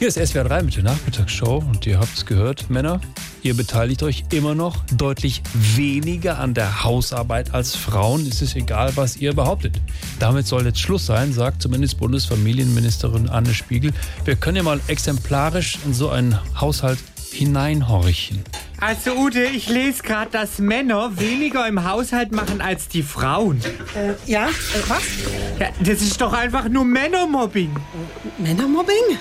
Hier ist SWR 3 mit der Nachmittagsshow und ihr habt es gehört, Männer, ihr beteiligt euch immer noch deutlich weniger an der Hausarbeit als Frauen. Es ist egal, was ihr behauptet. Damit soll jetzt Schluss sein, sagt zumindest Bundesfamilienministerin Anne Spiegel. Wir können ja mal exemplarisch in so einen Haushalt hineinhorchen. Also Ute, ich lese gerade, dass Männer weniger im Haushalt machen als die Frauen. Äh, ja, äh, was? Ja, das ist doch einfach nur Männermobbing. Männermobbing?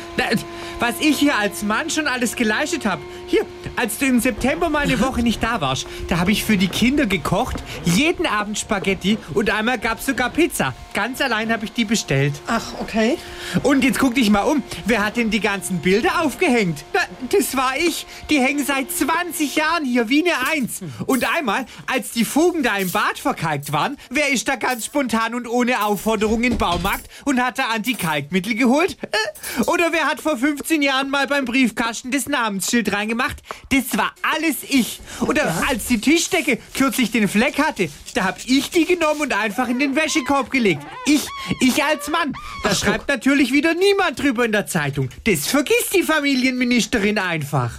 Was ich hier als Mann schon alles geleistet habe. Hier, als du im September mal eine Woche nicht da warst, da habe ich für die Kinder gekocht, jeden Abend Spaghetti und einmal gab es sogar Pizza. Ganz allein habe ich die bestellt. Ach, okay. Und jetzt guck dich mal um. Wer hat denn die ganzen Bilder aufgehängt? Das war ich. Die hängen seit 20 Jahren hier wie eine Eins. Und einmal, als die Fugen da im Bad verkalkt waren, wer ist da ganz spontan und ohne Aufforderung in den Baumarkt und hat da Anti-Kalkmittel geholt? Äh? Oder wer hat vor 15 Jahren mal beim Briefkasten das Namensschild reingemacht? Das war alles ich. Oder als die Tischdecke kürzlich den Fleck hatte, da hab ich die genommen und einfach in den Wäschekorb gelegt. Ich, ich als Mann. Da schreibt natürlich wieder niemand drüber in der Zeitung. Das vergisst die Familienministerin einfach.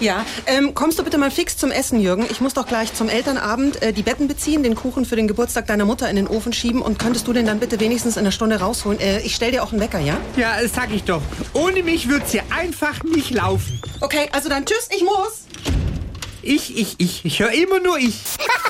Ja, ähm, kommst du bitte mal fix zum Essen, Jürgen? Ich muss doch gleich zum Elternabend äh, die Betten beziehen, den Kuchen für den Geburtstag deiner Mutter in den Ofen schieben und könntest du den dann bitte wenigstens in einer Stunde rausholen? Äh, ich stell dir auch einen Wecker, ja? Ja, das sag ich doch. Ohne mich wird's hier einfach nicht laufen. Okay, also dann tschüss, ich muss. Ich, ich, ich. Ich höre immer nur ich.